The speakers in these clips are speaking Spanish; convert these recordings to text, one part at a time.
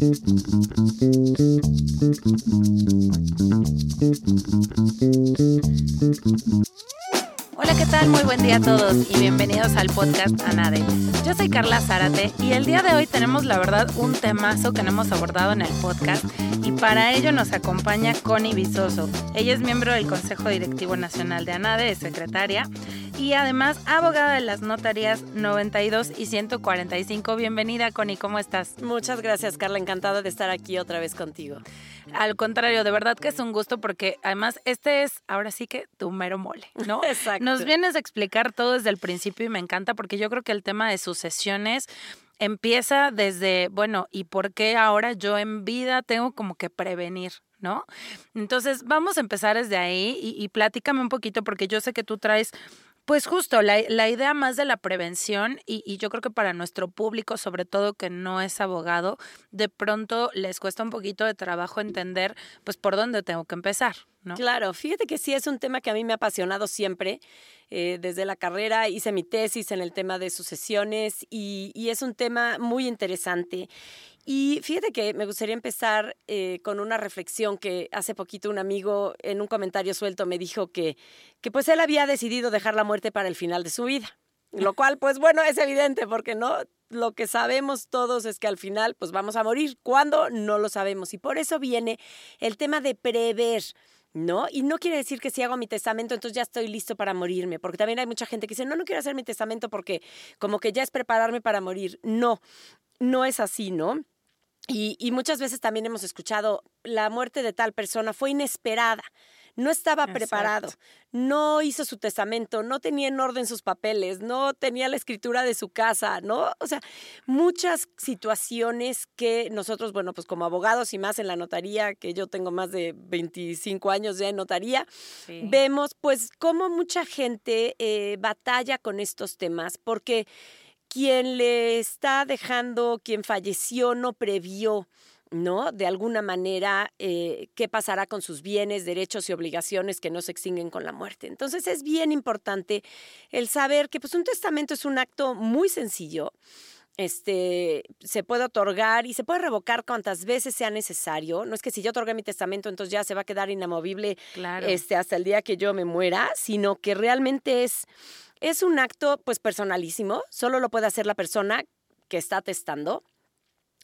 Hola, ¿qué tal? Muy buen día a todos y bienvenidos al podcast Anade. Yo soy Carla Zárate y el día de hoy tenemos la verdad un temazo que no hemos abordado en el podcast y para ello nos acompaña Connie Visoso. Ella es miembro del Consejo Directivo Nacional de ANADE, es secretaria y además abogada de las notarías 92 y 145. Bienvenida, Connie, ¿cómo estás? Muchas gracias, Carla. Encantada de estar aquí otra vez contigo. Al contrario, de verdad que es un gusto porque además este es ahora sí que tu mero mole, ¿no? Exacto. Nos vienes a explicar todo desde el principio y me encanta porque yo creo que el tema de sucesiones empieza desde, bueno, ¿y por qué ahora yo en vida tengo como que prevenir? ¿No? Entonces, vamos a empezar desde ahí y, y platícame un poquito porque yo sé que tú traes pues justo, la, la, idea más de la prevención y, y, yo creo que para nuestro público, sobre todo que no es abogado, de pronto les cuesta un poquito de trabajo entender pues por dónde tengo que empezar. Claro, fíjate que sí es un tema que a mí me ha apasionado siempre. Eh, desde la carrera hice mi tesis en el tema de sucesiones y, y es un tema muy interesante. Y fíjate que me gustaría empezar eh, con una reflexión que hace poquito un amigo en un comentario suelto me dijo que, que pues él había decidido dejar la muerte para el final de su vida. Lo cual, pues bueno, es evidente porque no lo que sabemos todos es que al final pues vamos a morir. ¿Cuándo? No lo sabemos. Y por eso viene el tema de prever. ¿No? Y no quiere decir que si hago mi testamento, entonces ya estoy listo para morirme, porque también hay mucha gente que dice, no, no quiero hacer mi testamento porque como que ya es prepararme para morir. No, no es así, ¿no? Y, y, muchas veces también hemos escuchado, la muerte de tal persona fue inesperada, no estaba Exacto. preparado, no hizo su testamento, no tenía en orden sus papeles, no tenía la escritura de su casa, ¿no? O sea, muchas situaciones que nosotros, bueno, pues como abogados y más en la notaría, que yo tengo más de 25 años ya en notaría, sí. vemos pues cómo mucha gente eh, batalla con estos temas, porque quien le está dejando, quien falleció, no previó, ¿no? De alguna manera, eh, qué pasará con sus bienes, derechos y obligaciones que no se extinguen con la muerte. Entonces es bien importante el saber que pues, un testamento es un acto muy sencillo. Este se puede otorgar y se puede revocar cuantas veces sea necesario. No es que si yo otorgué mi testamento, entonces ya se va a quedar inamovible claro. este, hasta el día que yo me muera, sino que realmente es es un acto pues personalísimo, solo lo puede hacer la persona que está testando.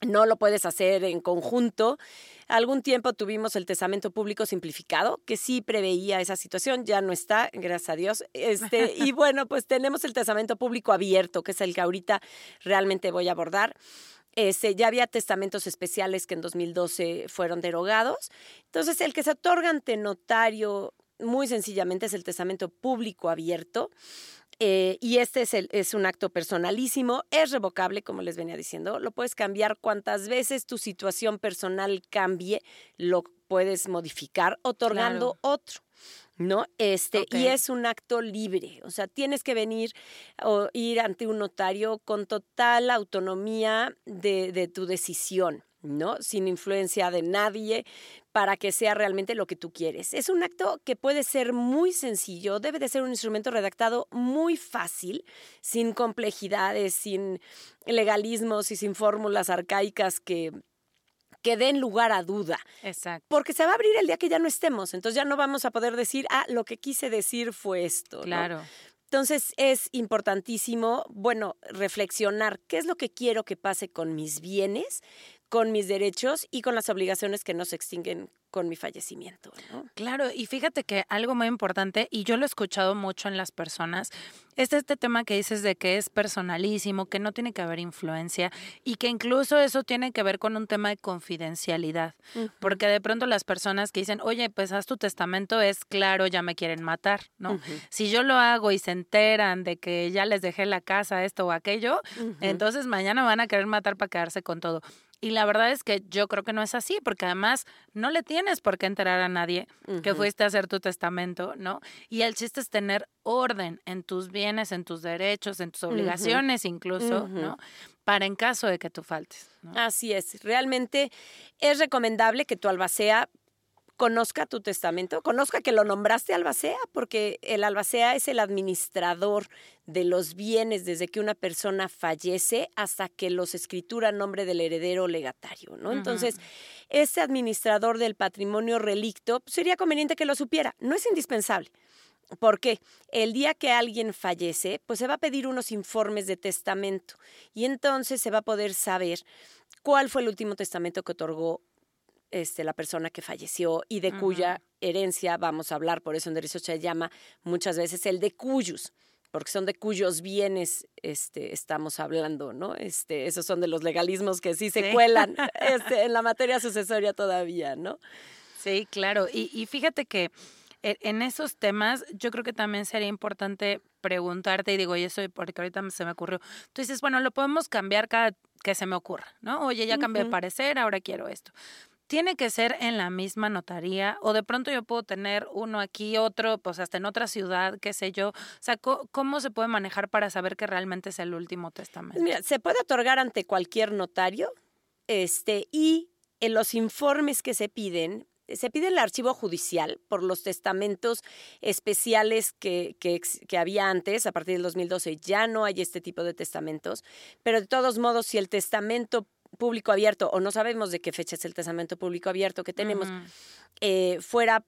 No lo puedes hacer en conjunto. Algún tiempo tuvimos el testamento público simplificado, que sí preveía esa situación, ya no está, gracias a Dios. Este, y bueno, pues tenemos el testamento público abierto, que es el que ahorita realmente voy a abordar. Este, ya había testamentos especiales que en 2012 fueron derogados. Entonces, el que se otorga ante notario, muy sencillamente, es el testamento público abierto. Eh, y este es, el, es un acto personalísimo, es revocable, como les venía diciendo, lo puedes cambiar cuantas veces tu situación personal cambie, lo puedes modificar otorgando claro. otro. ¿no? Este, okay. y es un acto libre, o sea, tienes que venir o ir ante un notario con total autonomía de, de tu decisión. ¿no? Sin influencia de nadie, para que sea realmente lo que tú quieres. Es un acto que puede ser muy sencillo, debe de ser un instrumento redactado muy fácil, sin complejidades, sin legalismos y sin fórmulas arcaicas que que den lugar a duda. Exacto. Porque se va a abrir el día que ya no estemos, entonces ya no vamos a poder decir, ah, lo que quise decir fue esto. Claro. ¿no? Entonces es importantísimo, bueno, reflexionar qué es lo que quiero que pase con mis bienes, con mis derechos y con las obligaciones que no se extinguen con mi fallecimiento. ¿no? Claro, y fíjate que algo muy importante, y yo lo he escuchado mucho en las personas, es este tema que dices de que es personalísimo, que no tiene que haber influencia y que incluso eso tiene que ver con un tema de confidencialidad, uh -huh. porque de pronto las personas que dicen, oye, pues haz tu testamento, es claro, ya me quieren matar, ¿no? Uh -huh. Si yo lo hago y se enteran de que ya les dejé la casa, esto o aquello, uh -huh. entonces mañana van a querer matar para quedarse con todo. Y la verdad es que yo creo que no es así, porque además no le tienes por qué enterar a nadie uh -huh. que fuiste a hacer tu testamento, ¿no? Y el chiste es tener orden en tus bienes, en tus derechos, en tus obligaciones uh -huh. incluso, uh -huh. ¿no? Para en caso de que tú faltes. ¿no? Así es, realmente es recomendable que tu albacea conozca tu testamento, conozca que lo nombraste albacea, porque el albacea es el administrador de los bienes desde que una persona fallece hasta que los escritura a nombre del heredero legatario, ¿no? Entonces, ese administrador del patrimonio relicto pues, sería conveniente que lo supiera. No es indispensable. Porque el día que alguien fallece, pues se va a pedir unos informes de testamento y entonces se va a poder saber cuál fue el último testamento que otorgó este, la persona que falleció y de cuya herencia vamos a hablar. Por eso en derecho se llama muchas veces el de cuyos porque son de cuyos bienes este, estamos hablando, ¿no? Este, esos son de los legalismos que sí se cuelan este, en la materia sucesoria todavía, ¿no? Sí, claro. Y, y fíjate que e, en esos temas yo creo que también sería importante preguntarte, y digo, y eso porque ahorita se me ocurrió, tú dices, bueno, lo podemos cambiar cada que se me ocurra, ¿no? Oye, ya cambié de parecer, ahora quiero esto tiene que ser en la misma notaría o de pronto yo puedo tener uno aquí, otro, pues hasta en otra ciudad, qué sé yo. O sea, ¿cómo, se puede manejar para saber que realmente es el último testamento? Mira, se puede otorgar ante cualquier notario este, y en los informes que se piden, se pide el archivo judicial por los testamentos especiales que, que, que, había antes, a partir del 2012 ya no hay este tipo de testamentos, pero de todos modos, si el testamento público abierto, o no sabemos de qué fecha es el testamento público abierto que tenemos, eh, fuera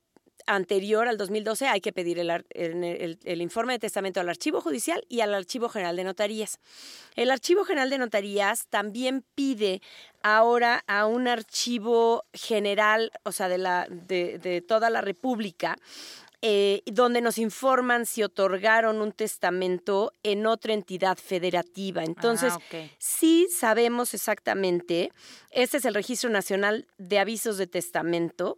anterior al 2012, hay que pedir el, el, informe de testamento al Archivo Judicial y al Archivo General de Notarías. El Archivo General de Notarías también pide ahora a un archivo general, o sea, de, la, de, de toda la República, eh, donde nos informan si otorgaron un testamento en otra entidad federativa. Entonces, ah, sí sabemos exactamente, este es el Registro Nacional de Avisos de Testamento.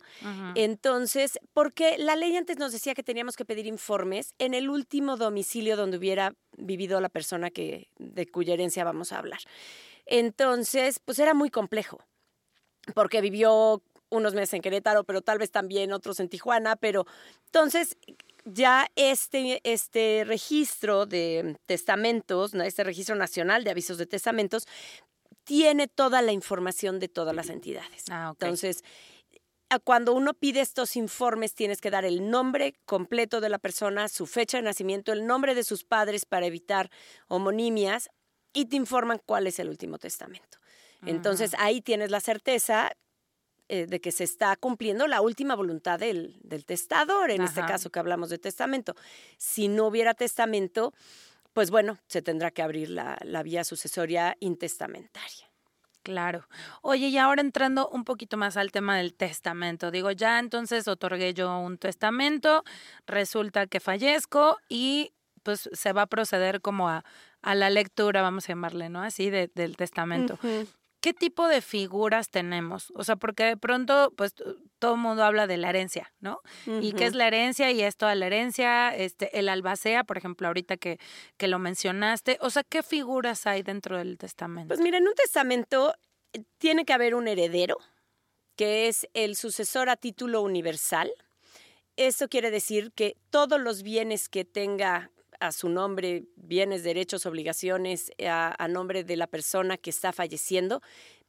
Entonces, porque la ley antes nos decía que teníamos que pedir informes en el último domicilio donde hubiera vivido la persona que, de cuya herencia vamos a hablar. Entonces, pues era muy complejo porque vivió unos meses en Querétaro, pero tal vez también otros en Tijuana, pero entonces ya este, este registro de testamentos, este registro nacional de avisos de testamentos, tiene toda la información de todas las entidades. Ah, Entonces, cuando uno pide estos informes, tienes que dar el nombre completo de la persona, su fecha de nacimiento, el nombre de sus padres para evitar homonimias y te informan cuál es el último testamento. Entonces ahí tienes la certeza eh, de que se está cumpliendo la última voluntad del, testador, en este caso que hablamos de testamento. Si no hubiera testamento, pues bueno, se tendrá que abrir la, la vía sucesoria intestamentaria. Claro. Oye, y ahora entrando un poquito más al tema del testamento, digo, ya entonces otorgué yo un testamento, resulta que fallezco y pues se va a proceder como a, a la lectura, vamos a llamarle, ¿no? Así, del testamento. ¿Qué tipo de figuras tenemos? O sea, porque de pronto, pues todo el mundo habla de la herencia, ¿no? ¿Y qué es la herencia? Y es toda la herencia, este, el albacea, por ejemplo, ahorita que, que lo mencionaste. O sea, ¿qué figuras hay dentro del testamento? Pues mira, en un testamento eh, tiene que haber un heredero, que es el sucesor a título universal. Eso quiere decir que todos los bienes que tenga a su nombre bienes, derechos, obligaciones a, nombre de la persona que está falleciendo,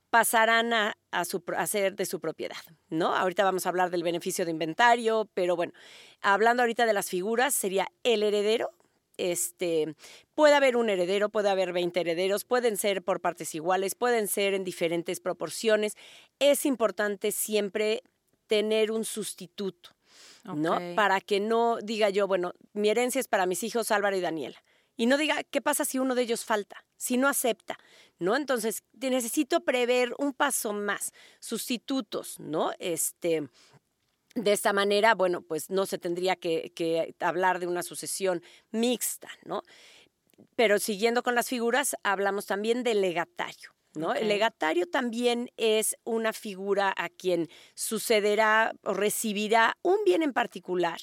pasarán a, a, ser de su propiedad, ¿no? Ahorita vamos a hablar del beneficio de inventario, pero bueno, hablando ahorita de las figuras, sería el heredero, este, puede haber un heredero, puede haber 20 herederos, pueden ser por partes iguales, pueden ser en diferentes proporciones. Es importante siempre tener un sustituto. ¿No? Para que no diga yo, bueno, mi herencia es para mis hijos Álvaro y Daniela. Y no diga, ¿qué pasa si uno de ellos falta? Si no acepta, ¿no? Entonces, necesito prever un paso más, sustitutos, ¿no? Este, de esta manera, bueno, pues no se tendría que, que hablar de una sucesión mixta, ¿no? Pero siguiendo con las figuras, hablamos también del legatario. El legatario también es una figura a quien sucederá o recibirá un bien en particular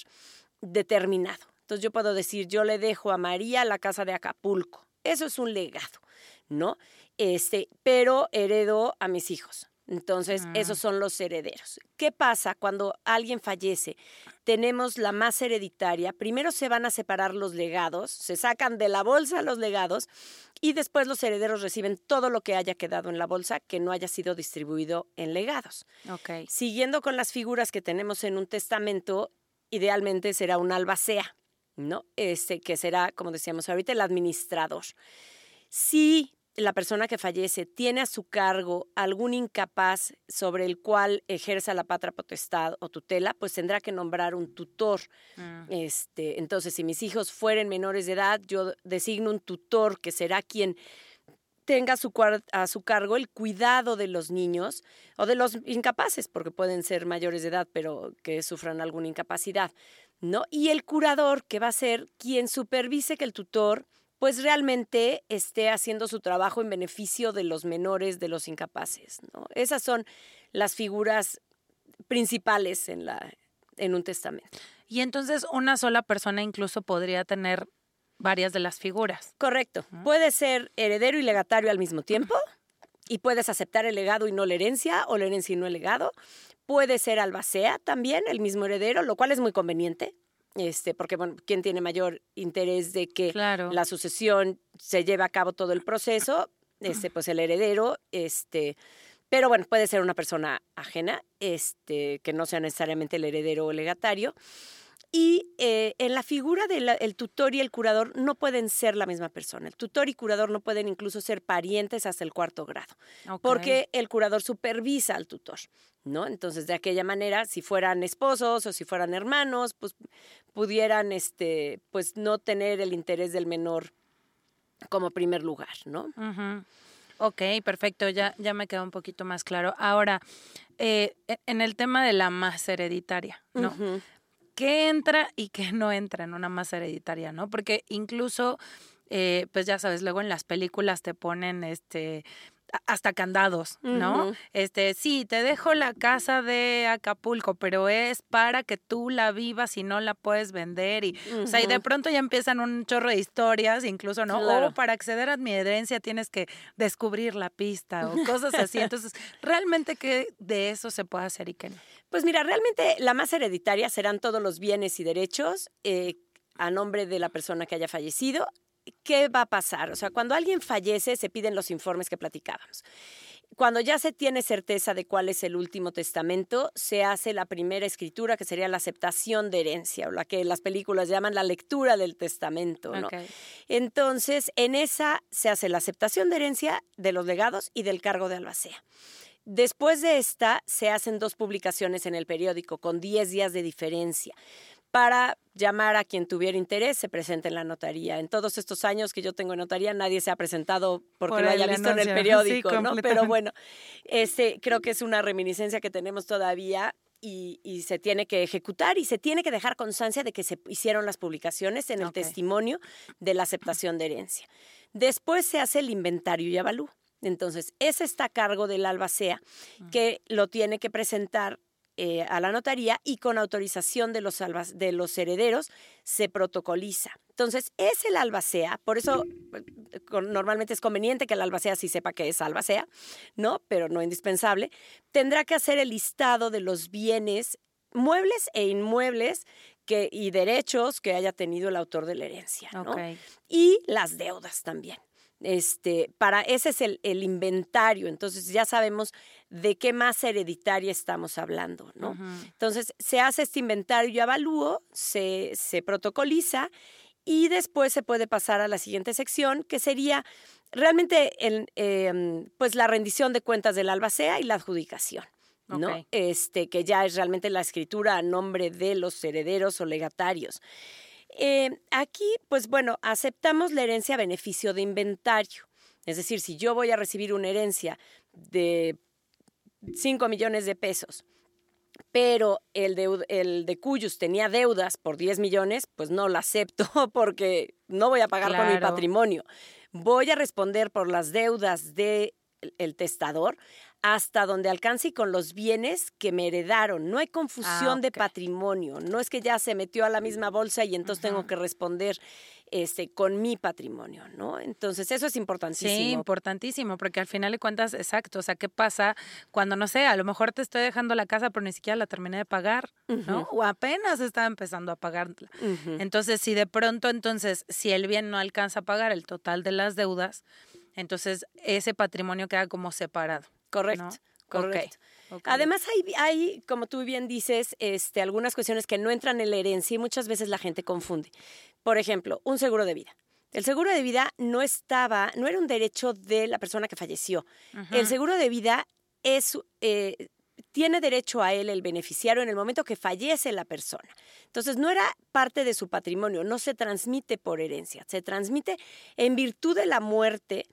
determinado. Entonces yo puedo decir, yo le dejo a María la casa de Acapulco. Eso es un legado, ¿no? Este, pero heredo a mis hijos. Entonces, esos son los herederos. ¿Qué pasa cuando alguien fallece? Tenemos la más hereditaria. Primero se van a separar los legados, se sacan de la bolsa los legados y después los herederos reciben todo lo que haya quedado en la bolsa que no haya sido distribuido en legados. Ok. Siguiendo con las figuras que tenemos en un testamento, idealmente será un albacea, ¿no? Este, que será, como decíamos ahorita, el administrador. Si la persona que fallece tiene a su cargo algún incapaz sobre el cual ejerza la patria potestad o tutela, pues tendrá que nombrar un tutor. Mm. Este, entonces, si mis hijos fueren menores de edad, yo designo un tutor que será quien tenga a su, a su cargo el cuidado de los niños o de los incapaces, porque pueden ser mayores de edad, pero que sufran alguna incapacidad, ¿no? Y el curador, que va a ser quien supervise que el tutor pues realmente esté haciendo su trabajo en beneficio de los menores, de los incapaces, ¿no? Esas son las figuras principales en, la, en un testamento. Y entonces una sola persona incluso podría tener varias de las figuras. Correcto. Puede ser heredero y legatario al mismo tiempo y puedes aceptar el legado y no la herencia o la herencia y no el legado. Puede ser albacea también, el mismo heredero, lo cual es muy conveniente. Este, porque, bueno, ¿quién tiene mayor interés de que Claro. la sucesión se lleve a cabo todo el proceso? Este, pues el heredero, este, pero bueno, puede ser una persona ajena, este, que no sea necesariamente el heredero o legatario. Y eh, en la figura del tutor y el curador no pueden ser la misma persona. El tutor y curador no pueden incluso ser parientes hasta el cuarto grado, porque el curador supervisa al tutor, ¿no? Entonces, de aquella manera, si fueran esposos o si fueran hermanos, pues pudieran, este, pues no tener el interés del menor como primer lugar, ¿no? Ujú. Ok, perfecto, ya, ya me quedó un poquito más claro. Ahora, eh, e- en el tema de la más hereditaria, ¿no? ¿Qué entra y qué no entra en una masa hereditaria, no? Porque incluso, eh, pues ya sabes, luego en las películas te ponen este hasta candados, ¿no? Este, sí, te dejo la casa de Acapulco, pero es para que tú la vivas y no la puedes vender y o sea, y de pronto ya empiezan un chorro de historias, incluso, ¿no? Claro. O para acceder a mi herencia tienes que descubrir la pista o cosas así. Entonces, realmente qué de eso se puede hacer y qué no. Pues mira, realmente la más hereditaria serán todos los bienes y derechos eh, a nombre de la persona que haya fallecido. ¿Qué va a pasar? O sea, cuando alguien fallece se piden los informes que platicábamos. Cuando ya se tiene certeza de cuál es el último testamento, se hace la primera escritura, que sería la aceptación de herencia, o la que las películas llaman la lectura del testamento. Entonces, en esa se hace la aceptación de herencia de los legados y del cargo de albacea. Después de esta, se hacen dos publicaciones en el periódico con 10 días de diferencia para llamar a quien tuviera interés, se presente en la notaría. En todos estos años que yo tengo en notaría, nadie se ha presentado porque Por lo haya visto en el periódico, Sí, ¿no? Pero bueno, ese creo que es una reminiscencia que tenemos todavía y, y se tiene que ejecutar y se tiene que dejar constancia de que se hicieron las publicaciones en el testimonio de la aceptación de herencia. Después se hace el inventario y avalúo. Entonces, ese está a cargo del albacea, que lo tiene que presentar eh, a la notaría y con autorización de los, de los herederos se protocoliza. Entonces, es el albacea, por eso eh, con- normalmente es conveniente que el albacea sí sepa que es albacea, ¿no? Pero no indispensable. Tendrá que hacer el listado de los bienes muebles e inmuebles que, y derechos que haya tenido el autor de la herencia, ¿no? Y las deudas también. Este, para ese es el, el inventario, entonces ya sabemos de qué más hereditaria estamos hablando, ¿no? Entonces se hace este inventario y avalúo, se, se protocoliza y después se puede pasar a la siguiente sección, que sería realmente el, em, pues la rendición de cuentas del albacea y la adjudicación. ¿no? Este, que ya es realmente la escritura a nombre de los herederos o legatarios. Eh, aquí, pues bueno, aceptamos la herencia a beneficio de inventario. Es decir, si yo voy a recibir una herencia de 5 millones de pesos, pero el de, el de Cuyus tenía deudas por 10 millones, pues no la acepto porque no voy a pagar con mi Claro. patrimonio. Voy a responder por las deudas del el testador hasta donde alcance y con los bienes que me heredaron. No hay confusión Ah, de ok. patrimonio. No es que ya se metió a la misma bolsa y entonces tengo que responder este, con mi patrimonio, ¿no? Entonces, eso es importantísimo. Sí, importantísimo, porque al final de cuentas, exacto, o sea, ¿qué pasa cuando, no sé, a lo mejor te estoy dejando la casa, pero ni siquiera la terminé de pagar, ¿no? O apenas estaba empezando a pagarla. Entonces, si de pronto, entonces, si el bien no alcanza a pagar el total de las deudas, entonces ese patrimonio queda como separado. Correcto, ¿no? correcto. Además, hay, hay, como tú bien dices, este, algunas cuestiones que no entran en la herencia y muchas veces la gente confunde. Por ejemplo, un seguro de vida. El seguro de vida no estaba, no era un derecho de la persona que falleció. El seguro de vida es, eh, tiene derecho a él el beneficiario en el momento que fallece la persona. Entonces, no era parte de su patrimonio, no se transmite por herencia, se transmite en virtud de la muerte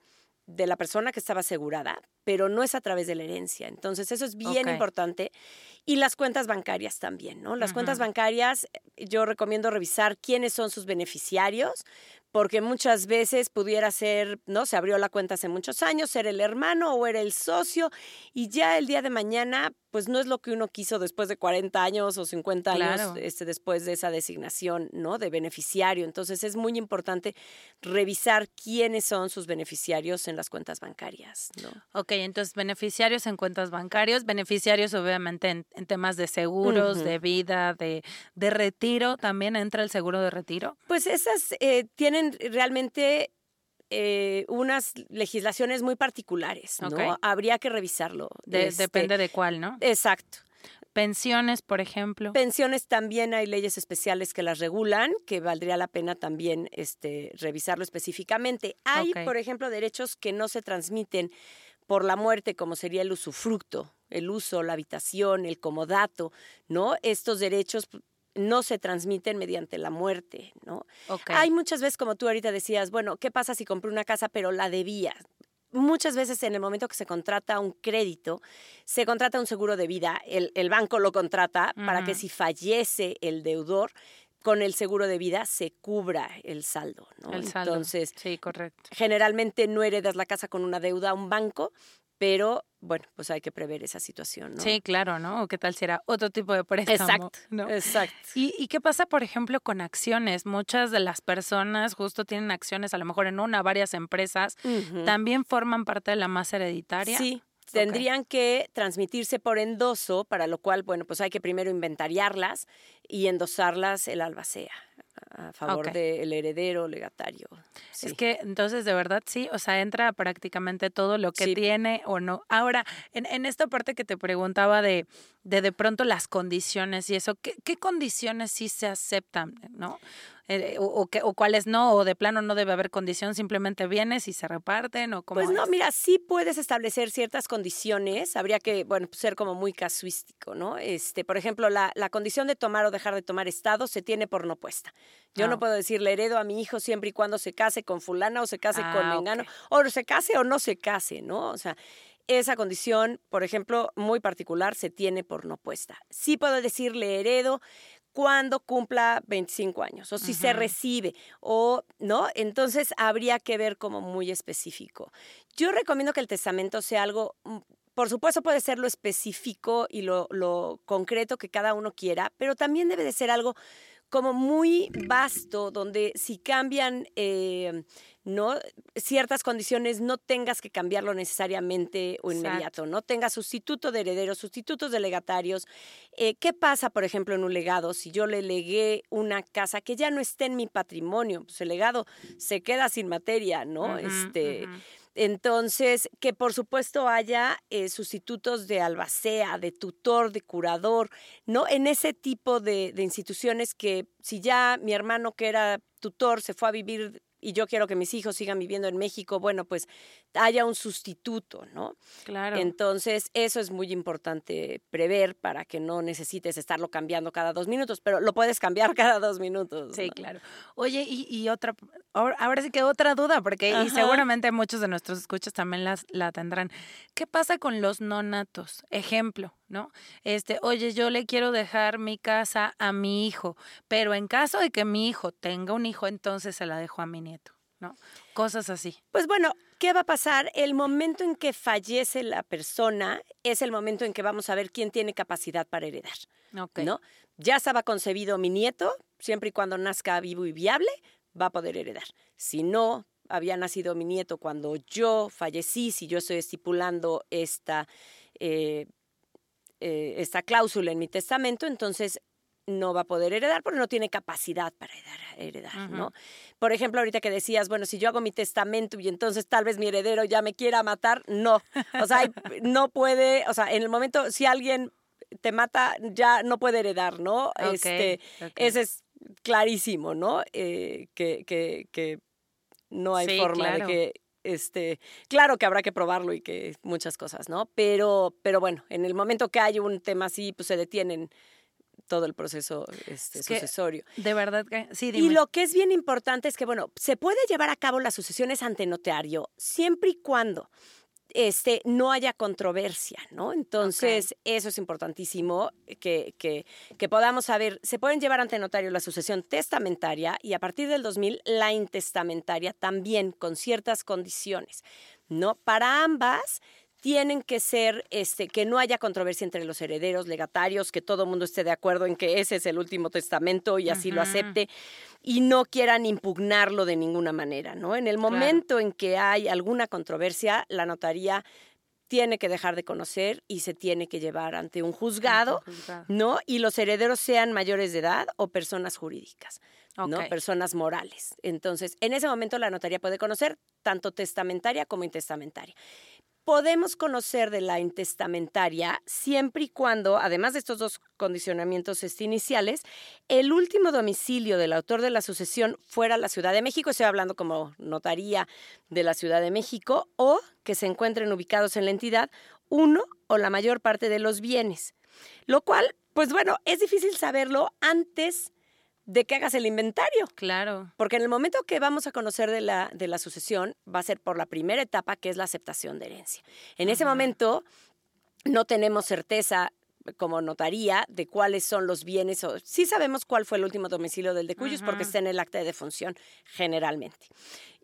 de la persona que estaba asegurada, pero no es a través de la herencia. Entonces, eso es bien importante. Y las cuentas bancarias también, ¿no? Las cuentas bancarias, eh, yo recomiendo revisar quiénes son sus beneficiarios, porque muchas veces pudiera ser, ¿no? Se abrió la cuenta hace muchos años, era el hermano o era el socio, y ya el día de mañana, pues no es lo que uno quiso después de 40 años o 50 años Claro. este, después de esa designación, ¿no? De beneficiario. Entonces es muy importante revisar quiénes son sus beneficiarios en las cuentas bancarias, ¿no? Ok, entonces beneficiarios en cuentas bancarias, beneficiarios obviamente en, en temas de seguros, de vida, de, de retiro, también entra el seguro de retiro. Pues esas eh, tienen realmente eh, unas legislaciones muy particulares, ¿no? Habría que revisarlo. De- Este, Depende de cuál, ¿no? Exacto. Pensiones, por ejemplo. Pensiones también hay leyes especiales que las regulan, que valdría la pena también este, revisarlo específicamente. Hay, por ejemplo, derechos que no se transmiten por la muerte, como sería el usufructo, el uso, la habitación, el comodato, ¿no? Estos derechos no se transmiten mediante la muerte, ¿no? Ok. Hay muchas veces, como tú ahorita decías, bueno, ¿qué pasa si compré una casa pero la debía? Muchas veces en el momento que se contrata un crédito, se contrata un seguro de vida, el, el banco lo contrata para que si fallece el deudor, con el seguro de vida se cubra el saldo, ¿no? el saldo. Entonces, sí, correcto. generalmente no heredas la casa con una deuda a un banco, pero bueno, pues hay que prever esa situación, ¿no? Sí, claro, ¿no? O qué tal si era otro tipo de préstamo. exacto, ¿no? exacto. ¿Y, ¿Y qué pasa, por ejemplo, con acciones? Muchas de las personas justo tienen acciones, a lo mejor en una, varias empresas, también forman parte de la masa hereditaria. Sí, tendrían que transmitirse por endoso, para lo cual, bueno, pues hay que primero inventariarlas y endosarlas el albacea a favor Ok. del heredero legatario. Sí. Es que entonces de verdad sí, o sea, entra prácticamente todo lo que Sí. tiene o no. Ahora, en, en esta parte que te preguntaba de de, de pronto las condiciones y eso, ¿qué, qué condiciones sí se aceptan, no? Eh, o, o, que- o cuáles no, o de plano no debe haber condición, simplemente vienes y se reparten, o cómo Pues no, es? mira, sí puedes establecer ciertas condiciones, habría que, bueno, pues, ser como muy casuístico, ¿no? Este, por ejemplo, la, la condición de tomar o dejar de tomar estado se tiene por no puesta. Yo Ah. no puedo decir, le heredo a mi hijo siempre y cuando se case con fulana o se case con Ah, mengano, ok. o se case o no se case, ¿no? O sea, esa condición, por ejemplo, muy particular, se tiene por no puesta. Sí puedo decir, le heredo cuando cumpla 25 años o si se recibe o no, entonces habría que ver como muy específico. Yo recomiendo que el testamento sea algo, mm, por supuesto puede ser lo específico y lo, lo concreto que cada uno quiera, pero también debe de ser algo como muy vasto, donde si cambian eh, ¿no? ciertas condiciones, no tengas que cambiarlo necesariamente o Exacto. inmediato, no tengas sustituto de herederos, sustitutos de legatarios. Eh, ¿Qué pasa, por ejemplo, en un legado? Si yo le legué una casa que ya no esté en mi patrimonio, pues el legado se queda sin materia, ¿no? Este. Entonces, que por supuesto haya eh, sustitutos de albacea, de tutor, de curador, ¿no? En ese tipo de, de instituciones que si ya mi hermano que era tutor se fue a vivir y yo quiero que mis hijos sigan viviendo en México, bueno, pues haya un sustituto, ¿no? Claro. Entonces, eso es muy importante prever para que no necesites estarlo cambiando cada dos minutos, pero lo puedes cambiar cada dos minutos. Sí, ¿no? claro. Oye, y, y otra, ahora, ahora sí que otra duda, porque y seguramente muchos de nuestros escuchas también las, la tendrán. ¿Qué pasa con los no natos? Ejemplo, ¿no? Este, oye, yo le quiero dejar mi casa a mi hijo, pero en caso de que mi hijo tenga un hijo, entonces se la dejo a mi nieto, ¿no? Cosas así. Pues bueno, ¿qué va a pasar? El momento en que fallece la persona es el momento en que vamos a ver quién tiene capacidad para heredar. Ok. ¿no? Ya estaba concebido mi nieto, siempre y cuando nazca vivo y viable, va a poder heredar. Si no había nacido mi nieto cuando yo fallecí, si yo estoy estipulando esta, eh, eh, esta cláusula en mi testamento, entonces no va a poder heredar porque no tiene capacidad para heredar, heredar, ¿no? Por ejemplo, ahorita que decías, bueno, si yo hago mi testamento y entonces tal vez mi heredero ya me quiera matar, no. O sea, no puede, o sea, en el momento, si alguien te mata, ya no puede heredar, ¿no? Este, ese es clarísimo, ¿no? Eh, que, que, que no hay Sí, forma claro. de que, este, claro que habrá que probarlo y que muchas cosas, ¿no? Pero, pero bueno, en el momento que hay un tema así, pues se detienen todo el proceso este, Es que sucesorio. De verdad que sí, Y dime. lo que es bien importante es que, bueno, se puede llevar a cabo las sucesiones ante notario siempre y cuando este, no haya controversia, ¿no? Entonces, eso es importantísimo que, que, que podamos saber. Se pueden llevar ante notario la sucesión testamentaria y a partir del 2000 la intestamentaria también con ciertas condiciones, ¿no? Para ambas tienen que ser, este, que no haya controversia entre los herederos, legatarios, que todo el mundo esté de acuerdo en que ese es el último testamento y así lo acepte y no quieran impugnarlo de ninguna manera, ¿no? En el Claro. momento en que hay alguna controversia, la notaría tiene que dejar de conocer y se tiene que llevar ante un juzgado, Juzgado. ¿no? Y los herederos sean mayores de edad o personas jurídicas, ¿no? Personas morales. Entonces, en ese momento la notaría puede conocer tanto testamentaria como intestamentaria. Podemos conocer de la intestamentaria siempre y cuando, además de estos dos condicionamientos este, iniciales, el último domicilio del autor de la sucesión fuera la Ciudad de México, estoy hablando como notaría de la Ciudad de México, o que se encuentren ubicados en la entidad uno o la mayor parte de los bienes. Lo cual, pues bueno, es difícil saberlo antes de que hagas el inventario. Claro. Porque en el momento que vamos a conocer de la, de la sucesión, va a ser por la primera etapa, que es la aceptación de herencia. En ese momento no tenemos certeza como notaría de cuáles son los bienes. O, sí sabemos cuál fue el último domicilio del de Cuyos porque está en el acta de defunción generalmente.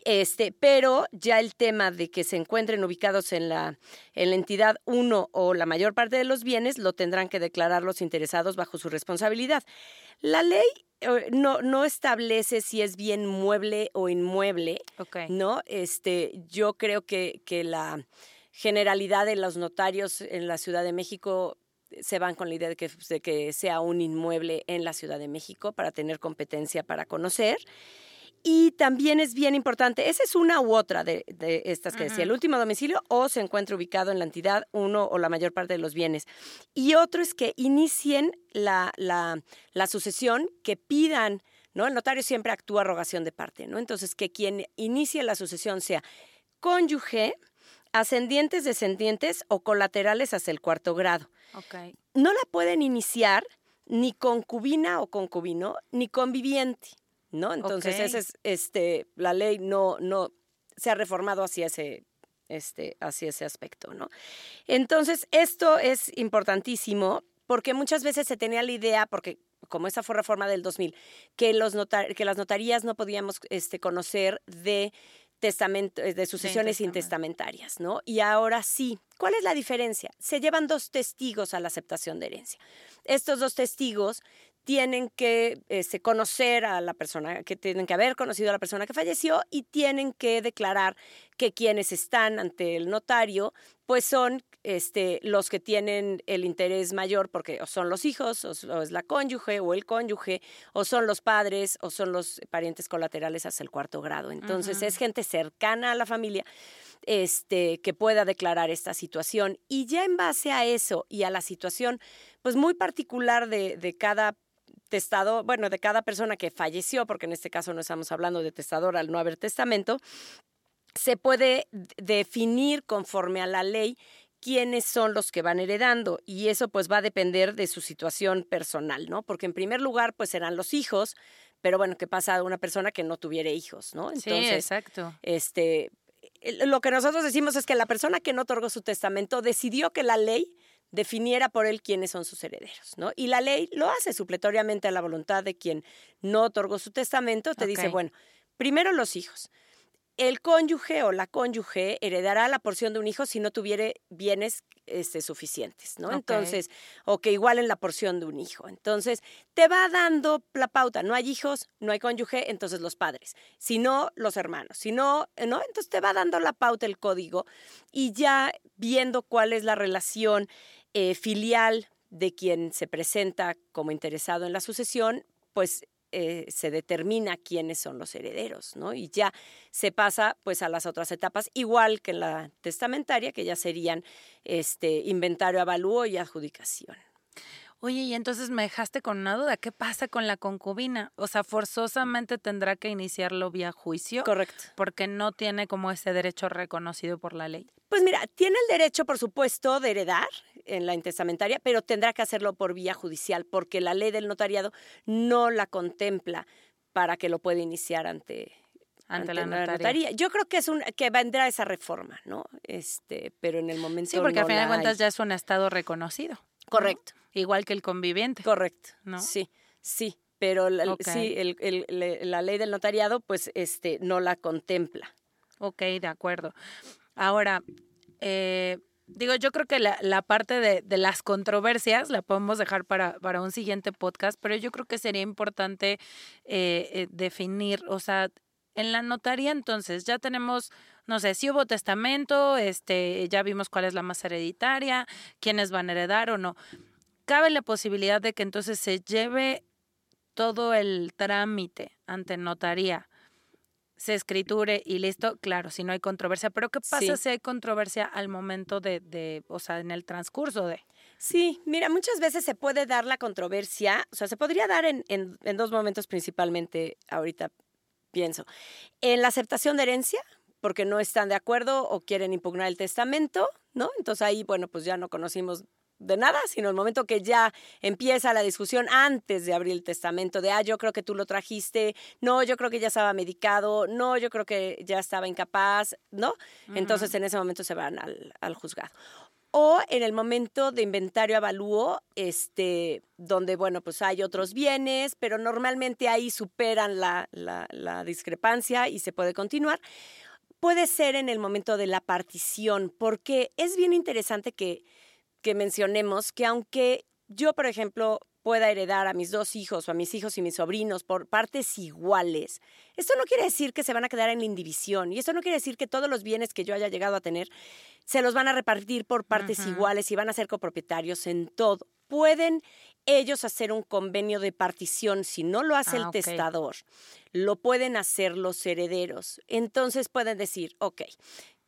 Este, pero ya el tema de que se encuentren ubicados en la, en la entidad uno o la mayor parte de los bienes lo tendrán que declarar los interesados bajo su responsabilidad. La ley no, no establece si es bien mueble o inmueble. ¿no? Este, yo creo que, que la generalidad de los notarios en la Ciudad de México se van con la idea de que, de que sea un inmueble en la Ciudad de México para tener competencia para conocer. Y también es bien importante, esa es una u otra de, de estas que decía, el último domicilio o se encuentra ubicado en la entidad uno o la mayor parte de los bienes. Y otro es que inicien la, la, la sucesión, que pidan, ¿no? El notario siempre actúa rogación de parte, ¿no? Entonces, que quien inicie la sucesión sea cónyuge, ascendientes, descendientes o colaterales hasta el cuarto grado. Ok. No la pueden iniciar ni concubina o concubino, ni conviviente, ¿no? Entonces, esa es, este, la ley no, no se ha reformado hacia ese, este, hacia ese aspecto, ¿no? Entonces, esto es importantísimo porque muchas veces se tenía la idea, porque como esa fue reforma del 2000, que, los notar- que las notarías no podíamos este, conocer de testamento, eh, de sucesiones intestamentarias, ¿no? Y ahora sí. ¿Cuál es la diferencia? Se llevan dos testigos a la aceptación de herencia. Estos dos testigos tienen que este, conocer a la persona, que tienen que haber conocido a la persona que falleció y tienen que declarar que quienes están ante el notario, pues son este, los que tienen el interés mayor, porque o son los hijos, o, es la cónyuge, o el cónyuge, o son los padres, o son los parientes colaterales hasta el cuarto grado. Entonces, es gente cercana a la familia este, que pueda declarar esta situación. Y ya en base a eso y a la situación, pues muy particular de, de cada testado, bueno, de cada persona que falleció, porque en este caso no estamos hablando de testador al no haber testamento, se puede definir conforme a la ley quiénes son los que van heredando y eso pues va a depender de su situación personal, ¿no? Porque en primer lugar pues serán los hijos, pero bueno, ¿qué pasa a una persona que no tuviera hijos, ¿no? sí, exacto. este, lo que nosotros decimos es que la persona que no otorgó su testamento decidió que la ley definiera por él quiénes son sus herederos, ¿no? Y la ley lo hace supletoriamente a la voluntad de quien no otorgó su testamento, te dice, bueno, primero los hijos. El cónyuge o la cónyuge heredará la porción de un hijo si no tuviere bienes este, suficientes, ¿no? Entonces, o que igualen la porción de un hijo. Entonces, te va dando la pauta. No hay hijos, no hay cónyuge, entonces los padres. Si no, los hermanos. Si no, ¿no? Entonces te va dando la pauta el código y ya viendo cuál es la relación eh, filial de quien se presenta como interesado en la sucesión, pues eh, se determina quiénes son los herederos, ¿no? Y ya se pasa pues a las otras etapas, igual que en la testamentaria, que ya serían este inventario, avalúo y adjudicación. Oye, y entonces me dejaste con una duda, ¿qué pasa con la concubina? O sea, forzosamente tendrá que iniciarlo vía juicio. Correcto. Porque no tiene como ese derecho reconocido por la ley. Pues mira, tiene el derecho, por supuesto, de heredar en la intestamentaria, pero tendrá que hacerlo por vía judicial, porque la ley del notariado no la contempla para que lo pueda iniciar ante, ante, la, notaría. Yo creo que es un que vendrá esa reforma, ¿no? Este, pero en el momento Sí, porque a fin de cuentas ya es un estado reconocido. Correcto. Igual que el conviviente. Correcto. ¿no? Sí, sí. Pero la, sí, el, la ley del notariado, pues, este, no la contempla. Ok, de acuerdo. Ahora, eh, digo, yo creo que la, la parte de, de, las controversias la podemos dejar para, para, un siguiente podcast, pero yo creo que sería importante eh, eh, definir, o sea, en la notaría entonces ya tenemos, no sé, si hubo testamento, este, ya vimos cuál es la más hereditaria, quiénes van a heredar o no cabe la posibilidad de que entonces se lleve todo el trámite ante notaría, se escriture y listo, claro, si no hay controversia, pero ¿qué pasa si hay controversia al momento de, de, o sea, en el transcurso de? Sí, mira, muchas veces se puede dar la controversia, o sea, se podría dar en, en, en dos momentos principalmente, ahorita pienso, en la aceptación de herencia, porque no están de acuerdo o quieren impugnar el testamento, ¿no? Entonces ahí, bueno, pues ya no conocimos de nada, sino el momento que ya empieza la discusión antes de abrir el testamento, de, ah, yo creo que tú lo trajiste, no, yo creo que ya estaba medicado, no, yo creo que ya estaba incapaz, ¿no? Entonces en ese momento se van al, al, juzgado. O en el momento de inventario avalúo, este, donde, bueno, pues hay otros bienes, pero normalmente ahí superan la, la, la discrepancia y se puede continuar puede ser en el momento de la partición, porque es bien interesante que que mencionemos que aunque yo, por ejemplo, pueda heredar a mis dos hijos o a mis hijos y mis sobrinos por partes iguales, esto no quiere decir que se van a quedar en la indivisión y esto no quiere decir que todos los bienes que yo haya llegado a tener se los van a repartir por partes iguales y van a ser copropietarios en todo. Pueden ellos hacer un convenio de partición si no lo hace el ah, testador. Lo pueden hacer los herederos. Entonces pueden decir, ok,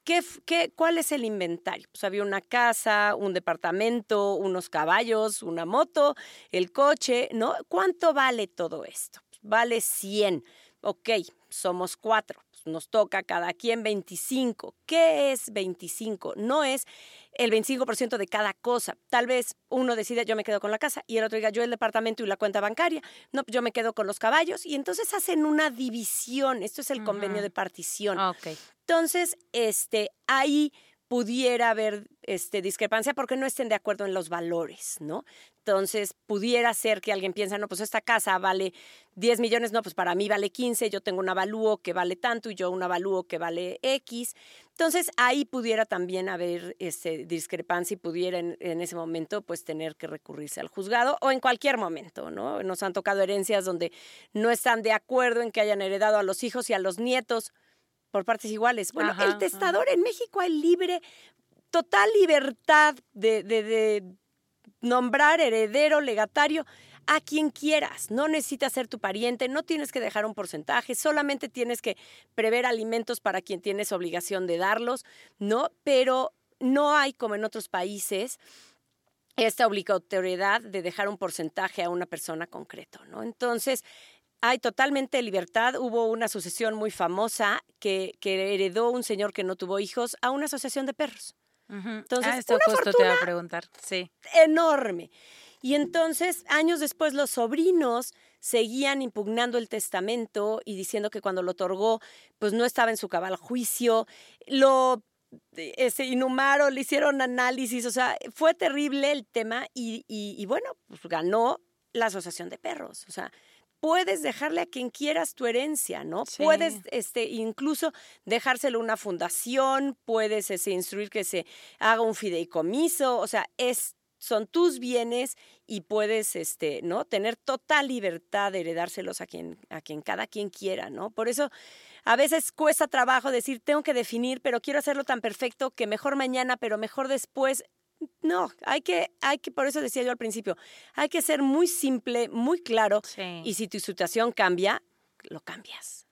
¿Qué, qué, cuál es el inventario? Pues había una casa, un departamento, unos caballos, una moto, el coche, ¿no? ¿Cuánto vale todo esto? Vale 100. Ok, somos cuatro. Nos toca cada quien 25. ¿Qué es 25? No es el 25% de cada cosa. Tal vez uno decide yo me quedo con la casa y el otro diga yo el departamento y la cuenta bancaria. No, yo me quedo con los caballos y entonces hacen una división. Esto es el convenio de partición. Okay. Entonces, este, ahí pudiera haber este, discrepancia porque no estén de acuerdo en los valores, ¿no? Entonces, pudiera ser que alguien piensa, no, pues esta casa vale 10 millones, no, pues para mí vale 15, yo tengo un avalúo que vale tanto y yo un avalúo que vale X. Entonces, ahí pudiera también haber este, discrepancia y pudiera en, en, ese momento, pues, tener que recurrirse al juzgado o en cualquier momento, ¿no? Nos han tocado herencias donde no están de acuerdo en que hayan heredado a los hijos y a los nietos por partes iguales. Bueno, el testador en México hay libre, total libertad de, de, de nombrar heredero, legatario a quien quieras. No necesitas ser tu pariente, no tienes que dejar un porcentaje, solamente tienes que prever alimentos para quien tienes obligación de darlos, ¿no? Pero no hay como en otros países esta obligatoriedad de dejar un porcentaje a una persona concreto, ¿no? Entonces, hay totalmente libertad. Hubo una sucesión muy famosa que, que, heredó un señor que no tuvo hijos a una asociación de perros. Entonces, ah, esto justo te iba a preguntar. Sí. Enorme. Y entonces, años después, los sobrinos seguían impugnando el testamento y diciendo que cuando lo otorgó, pues no estaba en su cabal juicio. Lo este, inhumaron, le hicieron análisis, o sea, fue terrible el tema y, y, y bueno, pues ganó la asociación de perros. O sea, puedes dejarle a quien quieras tu herencia, ¿no? Puedes este, incluso dejárselo a una fundación, puedes este, instruir que se haga un fideicomiso, o sea, es son tus bienes y puedes este, ¿no? tener total libertad de heredárselos a quien, a quien cada quien quiera, ¿no? Por eso a veces cuesta trabajo decir, tengo que definir, pero quiero hacerlo tan perfecto que mejor mañana, pero mejor después. No, hay que, hay que, por eso decía yo al principio, hay que ser muy simple, muy claro. Y si tu situación cambia, lo cambias.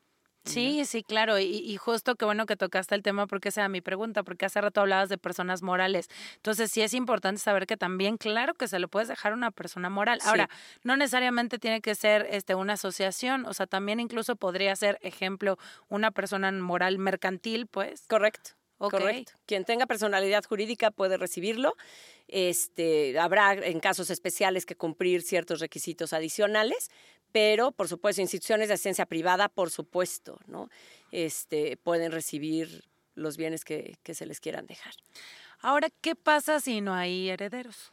Sí, sí, claro. Y, justo qué bueno que tocaste el tema porque esa era mi pregunta, porque hace rato hablabas de personas morales. Entonces sí es importante saber que también, claro que se lo puedes dejar a una persona moral. Ahora, no necesariamente tiene que ser este, una asociación, o sea, también incluso podría ser, ejemplo, una persona moral mercantil, pues. Correcto. Correcto. Quien tenga personalidad jurídica puede recibirlo. Este, habrá en casos especiales que cumplir ciertos requisitos adicionales, pero por supuesto instituciones de asistencia privada, por supuesto, ¿no? Este, pueden recibir los bienes que, que se les quieran dejar. Ahora, ¿qué pasa si no hay herederos?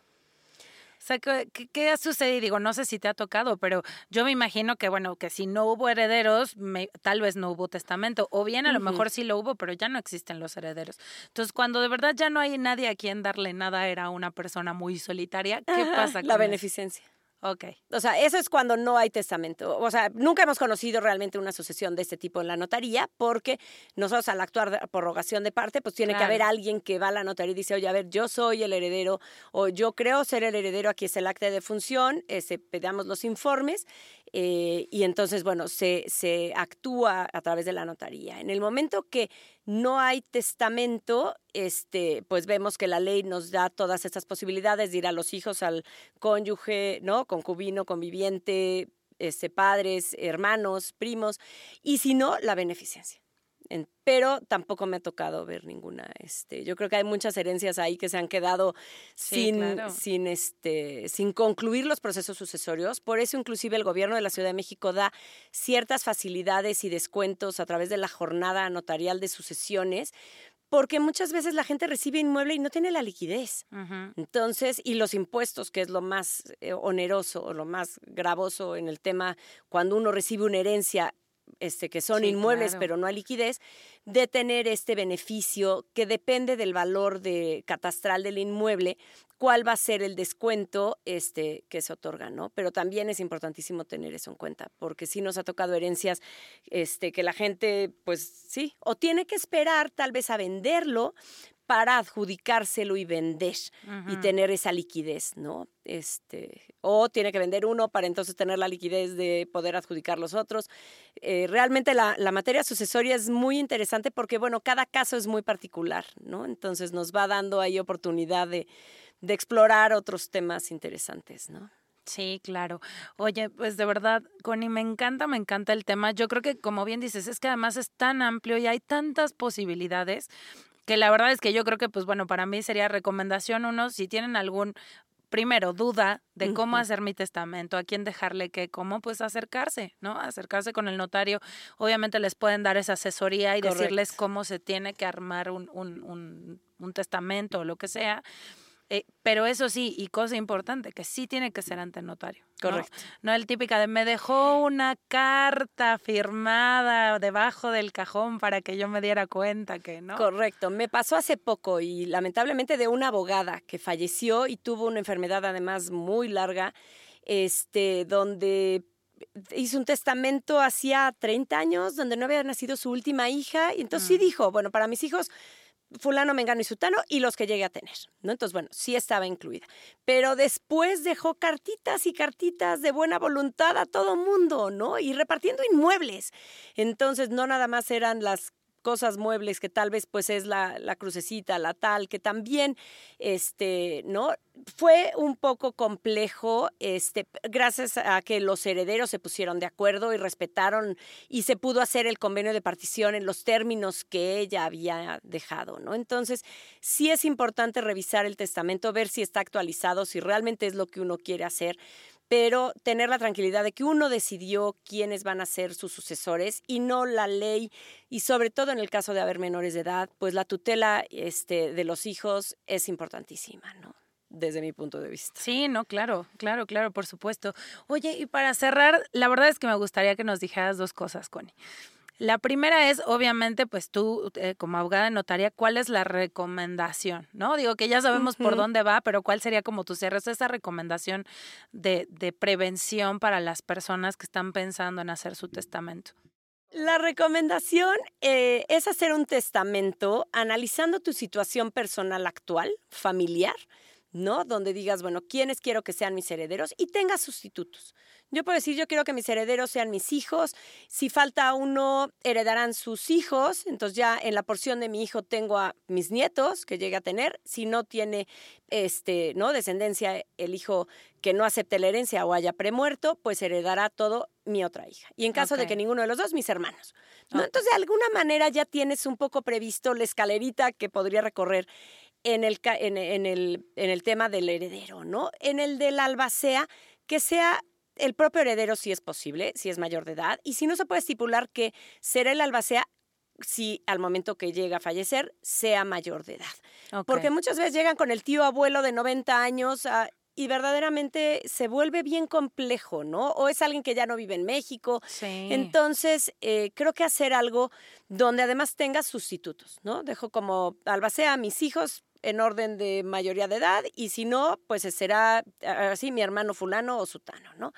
O sea, ¿qué, qué, sucede? Digo, no sé si te ha tocado, pero yo me imagino que, bueno, que si no hubo herederos, tal vez no hubo testamento. O bien a lo mejor sí lo hubo, pero ya no existen los herederos. Entonces, cuando de verdad ya no hay nadie a quien darle nada, era una persona muy solitaria, ¿qué pasa con La beneficencia. Ok. O sea, eso es cuando no hay testamento. O sea, nunca hemos conocido realmente una sucesión de este tipo en la notaría, porque nosotros al actuar por rogación de parte, pues tiene que haber alguien que va a la notaría y dice, oye, a ver, yo soy el heredero, o yo creo ser el heredero, aquí es el acta de función, ese, pedamos los informes, eh, y entonces, bueno, se, se actúa a través de la notaría. En el momento que no hay testamento, este, pues vemos que la ley nos da todas estas posibilidades de ir a los hijos, al cónyuge, ¿no? Concubino, conviviente, este, padres, hermanos, primos, y si no, la beneficencia pero tampoco me ha tocado ver ninguna. Este, yo creo que hay muchas herencias ahí que se han quedado sin, sin, este, sin concluir los procesos sucesorios. Por eso inclusive el gobierno de la Ciudad de México da ciertas facilidades y descuentos a través de la jornada notarial de sucesiones porque muchas veces la gente recibe inmueble y no tiene la liquidez. Entonces, y los impuestos, que es lo más eh, oneroso o lo más gravoso en el tema cuando uno recibe una herencia este, que son inmuebles pero no hay liquidez, de tener este beneficio que depende del valor de catastral del inmueble, cuál va a ser el descuento este, que se otorga, ¿no? Pero también es importantísimo tener eso en cuenta, porque si nos ha tocado herencias este, que la gente, pues sí, o tiene que esperar tal vez a venderlo para adjudicárselo y vender y tener esa liquidez, ¿no? Este, o tiene que vender uno para entonces tener la liquidez de poder adjudicar los otros. Eh, realmente la, materia sucesoria es muy interesante porque, bueno, cada caso es muy particular, ¿no? Entonces nos va dando ahí oportunidad de, de explorar otros temas interesantes, ¿no? Sí, claro. Oye, pues de verdad, Connie, me encanta, me encanta el tema. Yo creo que, como bien dices, es que además es tan amplio y hay tantas posibilidades que la verdad es que yo creo que, pues bueno, para mí sería recomendación uno, si tienen algún, primero, duda de cómo hacer mi testamento, a quién dejarle qué, cómo, pues acercarse, ¿no? Acercarse con el notario. Obviamente les pueden dar esa asesoría y decirles cómo se tiene que armar un, un, un, un testamento o lo que sea. Eh, pero eso sí, y cosa importante, que sí tiene que ser ante notario. Correcto. ¿no? el típica de me dejó una carta firmada debajo del cajón para que yo me diera cuenta que no. Correcto. Me pasó hace poco y lamentablemente de una abogada que falleció y tuvo una enfermedad además muy larga, este, donde hizo un testamento hacía 30 años donde no había nacido su última hija y entonces sí mm. dijo, bueno, para mis hijos fulano, mengano y sutano y los que llegue a tener, ¿no? Entonces, bueno, sí estaba incluida. Pero después dejó cartitas y cartitas de buena voluntad a todo mundo, ¿no? Y repartiendo inmuebles. Entonces, no nada más eran las cosas muebles que tal vez pues es la, la, crucecita, la tal, que también, este, ¿no? Fue un poco complejo, este, gracias a que los herederos se pusieron de acuerdo y respetaron y se pudo hacer el convenio de partición en los términos que ella había dejado, ¿no? Entonces, sí es importante revisar el testamento, ver si está actualizado, si realmente es lo que uno quiere hacer, pero tener la tranquilidad de que uno decidió quiénes van a ser sus sucesores y no la ley y sobre todo en el caso de haber menores de edad, pues la tutela este, de los hijos es importantísima, ¿no? desde mi punto de vista. Sí, no, claro, claro, claro, por supuesto. Oye, y para cerrar, la verdad es que me gustaría que nos dijeras dos cosas, Connie. La primera es, obviamente, pues tú eh, como abogada de notaria, ¿cuál es la recomendación? ¿No? Digo que ya sabemos por dónde va, pero ¿cuál sería como tu cierre? esa recomendación de, de prevención para las personas que están pensando en hacer su testamento? La recomendación eh, es hacer un testamento analizando tu situación personal actual, familiar, ¿no? Donde digas, bueno, ¿quiénes quiero que sean mis herederos? Y tengas sustitutos. Yo puedo decir, yo quiero que mis herederos sean mis hijos. Si falta uno, heredarán sus hijos. Entonces ya en la porción de mi hijo tengo a mis nietos que llegue a tener. Si no tiene este, ¿no? descendencia, el hijo que no acepte la herencia o haya premuerto, pues heredará todo mi otra hija. Y en caso de que ninguno de los dos, mis hermanos. Entonces, de alguna manera ya tienes un poco previsto la escalerita que podría recorrer en el, en, en el, en el tema del heredero, ¿no? En el del albacea, que sea el propio heredero si es posible, si es mayor de edad, y si no se puede estipular que será el albacea si al momento que llega a fallecer sea mayor de edad. Porque muchas veces llegan con el tío abuelo de 90 años ah, y verdaderamente se vuelve bien complejo, ¿no? O es alguien que ya no vive en México. Entonces, eh, creo que hacer algo donde además tenga sustitutos, ¿no? Dejo como albacea a mis hijos en orden de mayoría de edad y si no, pues será así mi hermano fulano o sutano, ¿no?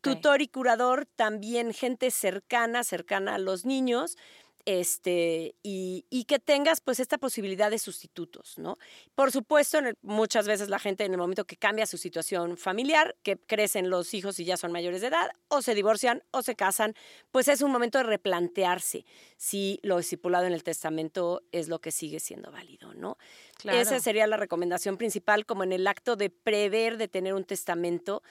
Tutor y curador, también gente cercana, cercana a los niños, este, y, y, que tengas pues esta posibilidad de sustitutos, ¿no? Por supuesto, muchas veces la gente en el momento que cambia su situación familiar, que crecen los hijos y ya son mayores de edad, o se divorcian o se casan, pues es un momento de replantearse si lo estipulado en el testamento es lo que sigue siendo válido, ¿no? Esa sería la recomendación principal, como en el acto de prever de tener un testamento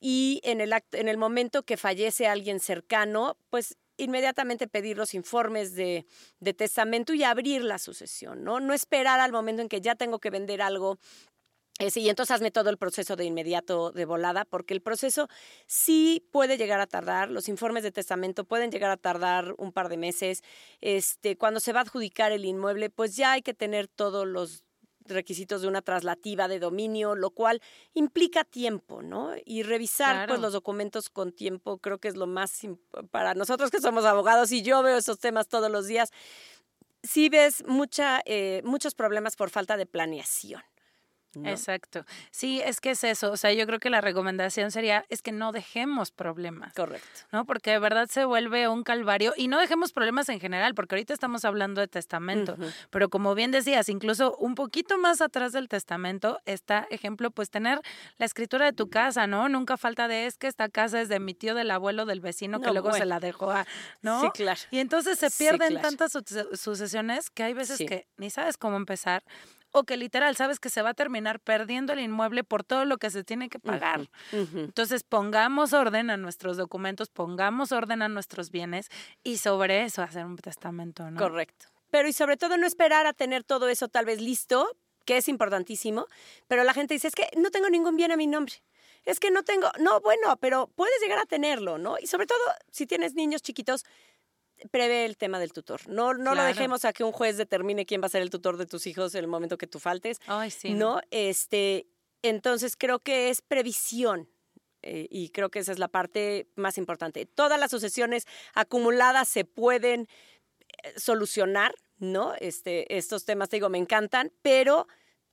y en el, acto, en el momento que fallece alguien cercano, pues inmediatamente pedir los informes de, testamento y abrir la sucesión, ¿no? No esperar al momento en que ya tengo que vender algo y entonces hazme todo el proceso de inmediato de volada, porque el proceso sí puede llegar a tardar, los informes de testamento pueden llegar a tardar un par de meses. Este, cuando se va a adjudicar el inmueble, pues ya hay que tener todos los requisitos de una traslativa de dominio, lo cual implica tiempo, ¿no? Y revisar pues los documentos con tiempo creo que es lo más para nosotros que somos abogados y yo veo esos temas todos los días. Sí ves mucha, eh, muchos problemas por falta de planeación. Exacto. Sí, es que es eso. O sea, yo creo que la recomendación sería es que no dejemos problemas. Correcto. ¿No? Porque de verdad se vuelve un calvario y no dejemos problemas en general, porque ahorita estamos hablando de testamento. Pero como bien decías, incluso un poquito más atrás del testamento está, ejemplo, pues tener la escritura de tu casa, ¿no? Nunca falta de es que esta casa es de mi tío, del abuelo, del vecino, que luego se la dejó a, ¿no? Sí, claro. Y entonces se pierden tantas sucesiones que hay veces que ni sabes cómo empezar o que literal sabes que se va a terminar perdiendo el inmueble por todo lo que se tiene que pagar. Entonces pongamos orden a nuestros documentos, pongamos orden a nuestros bienes y sobre eso hacer un testamento, ¿no? Correcto. Pero y sobre todo no esperar a tener todo eso tal vez listo, que es importantísimo, pero la gente dice, es que no tengo ningún bien a mi nombre. Es que no tengo, no, bueno, pero puedes llegar a tenerlo, ¿no? Y sobre todo si tienes niños chiquitos, prevé el tema del tutor. No, no lo dejemos a que un juez determine quién va a ser el tutor de tus hijos en el momento que tú faltes. Ay, sí. No, este, entonces creo que es previsión. Eh, y creo que esa es la parte más importante. Todas las sucesiones acumuladas se pueden eh, solucionar, ¿no? Este, estos temas, te digo, me encantan, pero,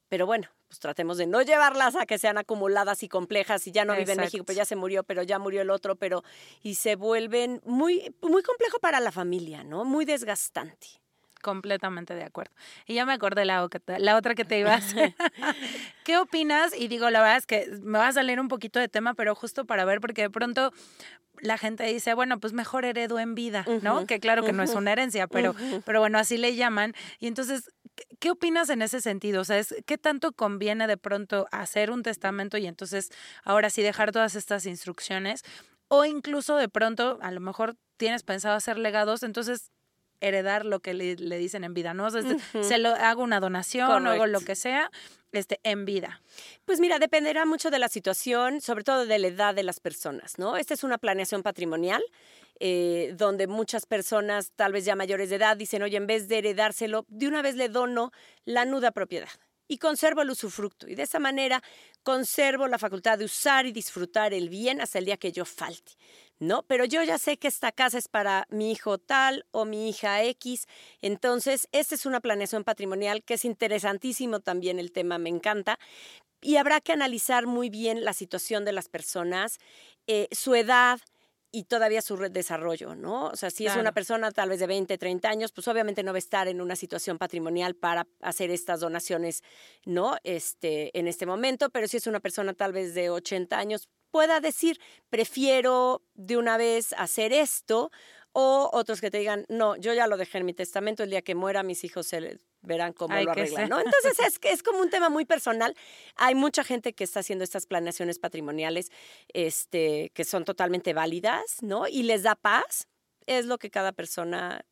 pero bueno, pues tratemos de no llevarlas a que sean acumuladas y complejas y ya no vive en México, pues ya se murió, pero ya murió el otro, pero y se vuelven muy muy complejo para la familia, ¿no? Muy desgastante. Completamente de acuerdo. Y ya me acordé la, la otra que te ibas. ¿Qué opinas? Y digo, la verdad es que me va a salir un poquito de tema, pero justo para ver, porque de pronto la gente dice, bueno, pues mejor heredo en vida, ¿no? que claro que no es una herencia, pero, pero bueno, así le llaman. Y entonces, ¿qué opinas en ese sentido? O sea, ¿qué tanto conviene de pronto hacer un testamento y entonces ahora sí dejar todas estas instrucciones? O incluso de pronto, a lo mejor tienes pensado hacer legados, entonces heredar lo que le, dicen en vida, ¿no? se lo hago una donación o hago lo que sea este, en vida. Pues mira, dependerá mucho de la situación, sobre todo de la edad de las personas, ¿no? Esta es una planeación patrimonial eh, donde muchas personas, tal vez ya mayores de edad, dicen, oye, en vez de heredárselo, de una vez le dono la nuda propiedad y conservo el usufructo. Y de esa manera conservo la facultad de usar y disfrutar el bien hasta el día que yo falte. ¿no? Pero yo ya sé que esta casa es para mi hijo tal o mi hija X. Entonces, esta es una planeación patrimonial que es interesantísimo también el tema, me encanta. Y habrá que analizar muy bien la situación de las personas, eh, su edad, y todavía su desarrollo, ¿no? O sea, si es una persona tal vez de 20, 30 años, pues obviamente no va a estar en una situación patrimonial para hacer estas donaciones, ¿no? Este, en este momento, pero si es una persona tal vez de 80 años, pueda decir, prefiero de una vez hacer esto, o otros que te digan, no, yo ya lo dejé en mi testamento, el día que muera mis hijos se verán cómo lo arreglan, ¿no? Entonces es, es como un tema muy personal. Hay mucha gente que está haciendo estas planeaciones patrimoniales este, que son totalmente válidas, ¿no? Y les da paz. Es lo que cada persona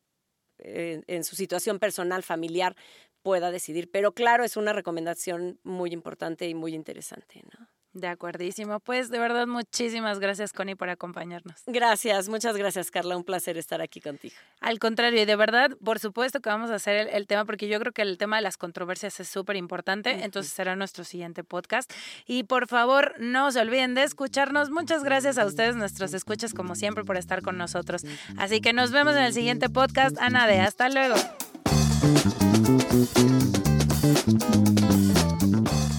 eh, en su situación personal, familiar, pueda decidir. Pero claro, es una recomendación muy importante y muy interesante, ¿no? De acuerdísimo. Pues de verdad, muchísimas gracias, Connie, por acompañarnos. Gracias, muchas gracias, Carla. Un placer estar aquí contigo. Al contrario, y de verdad, por supuesto que vamos a hacer el, tema, porque yo creo que el tema de las controversias es súper importante. Entonces será nuestro siguiente podcast. Y por favor, no se olviden de escucharnos. Muchas gracias a ustedes, nuestros escuchas, como siempre, por estar con nosotros. Así que nos vemos en el siguiente podcast. Ana de, hasta luego.